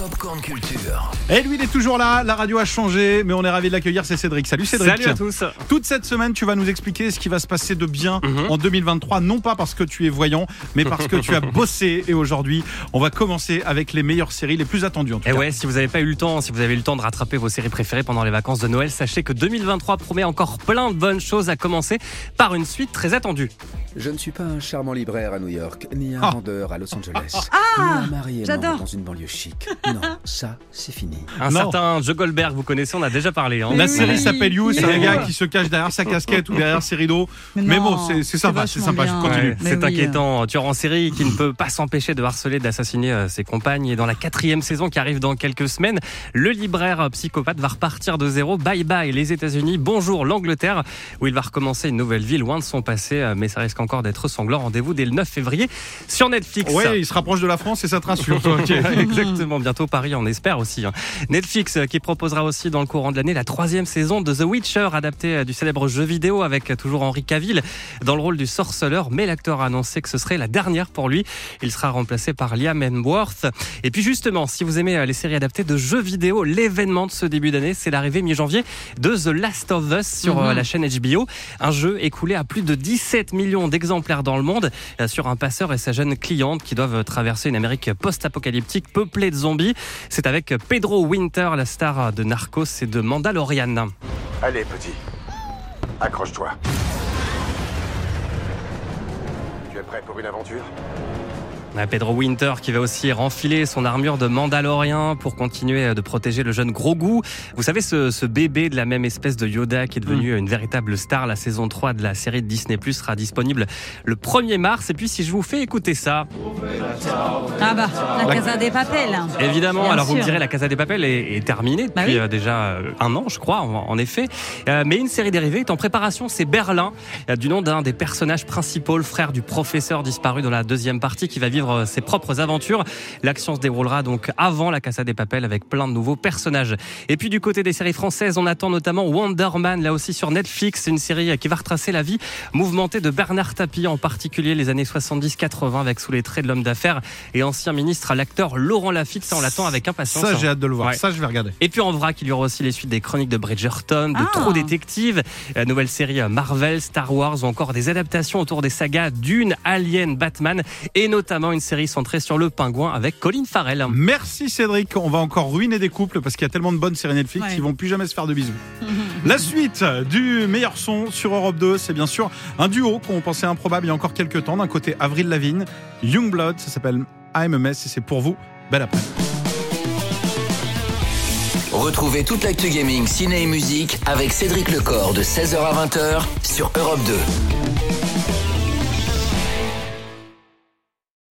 Popcorn Culture. Et lui, il est toujours là. La radio a changé, mais on est ravi de l'accueillir. C'est Cédric. Salut Cédric. Salut à tous. Toute cette semaine, tu vas nous expliquer ce qui va se passer de bien Mhm. en 2023. Non pas parce que tu es voyant, mais parce que tu as bossé. Et aujourd'hui, on va commencer avec les meilleures séries, les plus attendues en tout Et cas. ouais, si vous n'avez pas eu le temps, si vous avez eu le temps de rattraper vos séries préférées pendant les vacances de Noël, sachez que 2023 promet encore plein de bonnes choses à commencer par une suite très attendue. Je ne suis pas un charmant libraire à New York, ni un Ah. vendeur à Los Angeles, Ah, ni un mari j'adore. aimant dans une banlieue chic. Non, ça, c'est fini. Un Non. certain Joe Goldberg, vous connaissez, on a déjà parlé. hein. La Oui. série s'appelle You, c'est un Oui. gars qui se cache derrière sa casquette ou derrière ses rideaux. Mais, non, bon, c'est c'est sympa, c'est vachement sympa. Je bien. continue. Ouais, Mais c'est oui, inquiétant. Tueur en série qui ne peut pas s'empêcher de harceler, d'assassiner euh, ses compagnes. Et dans la quatrième saison qui arrive dans quelques semaines, le libraire psychopathe va repartir de zéro. Bye bye les États-Unis, bonjour l'Angleterre, où il va recommencer une nouvelle vie loin de son passé. euh, Mais ça risque encore d'être sanglant. Rendez-vous dès le 9 février sur Netflix. Ouais, il se rapproche de la France et ça te rassure. toi. Exactement, bientôt Paris, on espère aussi. hein. Netflix euh, qui proposera aussi dans le courant de l'année la troisième saison de The Witcher, adapté euh, du célèbre jeu vidéo avec euh, toujours Henry Cavill dans le rôle du sorceleur, mais l'acteur a annoncé que ce serait la dernière pour lui. Il sera remplacé par Liam Hemsworth. Et puis justement, si vous aimez les séries adaptées de jeux vidéo, l'événement de ce début d'année, c'est l'arrivée mi-janvier de The Last of Us sur Mhm. la chaîne HBO, un jeu écoulé à plus de 17 millions d'exemplaires dans le monde euh, sur un passeur et sa jeune cliente qui doivent traverser une Amérique post-apocalyptique peuplée de zombies. C'est avec Pedro Winter, la star de Narcos et de Mandalorian. Allez, petit. Accroche-toi. Tu es prêt pour une aventure? Pedro Winter qui va aussi renfiler son armure de Mandalorien pour continuer de protéger le jeune Grogu. Vous savez, ce, ce bébé de la même espèce de Yoda qui est devenu une véritable star. La saison 3 de la série de Disney Plus sera disponible le 1er mars. Et puis, si je vous fais écouter ça, Ah bah, la Casa des Papels. Évidemment, Bien alors vous me direz, la Casa des Papels est, est terminée depuis Bah oui. euh, déjà euh, un an, je crois, en, en effet. Euh, mais une série dérivée est en préparation, c'est Berlin, euh, du nom d'un des personnages principaux, le frère du professeur disparu dans la deuxième partie, qui va vivre ses propres aventures. L'action se déroulera donc avant la Casa des Papels avec plein de nouveaux personnages. Et puis du côté des séries françaises, on attend notamment Wonder Man, là aussi sur Netflix, une série qui va retracer la vie mouvementée de Bernard Tapie, en particulier les années 70-80, avec sous les traits de l'homme d'affaires et ancien ministre, l'acteur Laurent Lafitte. Ça, on l'attend avec impatience. Ça, hein. j'ai hâte de le voir. Ouais. Ça, je vais regarder. Et puis en vrac, il y aura aussi les suites des chroniques de Bridgerton, de Ah. True Détective, la nouvelle série Marvel, Star Wars ou encore des adaptations autour des sagas Dune, Alien, Batman et notamment une série centrée sur le pingouin avec Colin Farrell. Merci Cédric. On va encore ruiner des couples parce qu'il y a tellement de bonnes séries Netflix Ouais. qu'ils vont plus jamais se faire de bisous. La suite du meilleur son sur Europe 2, c'est bien sûr un duo qu'on pensait improbable il y a encore quelques temps. D'un côté, Avril Lavigne, Youngblood, ça s'appelle I'm a Mess et c'est pour vous. Belle après. Retrouvez toute l'actu gaming, ciné et musique avec Cédric Lecor de 16h à 20h sur Europe 2.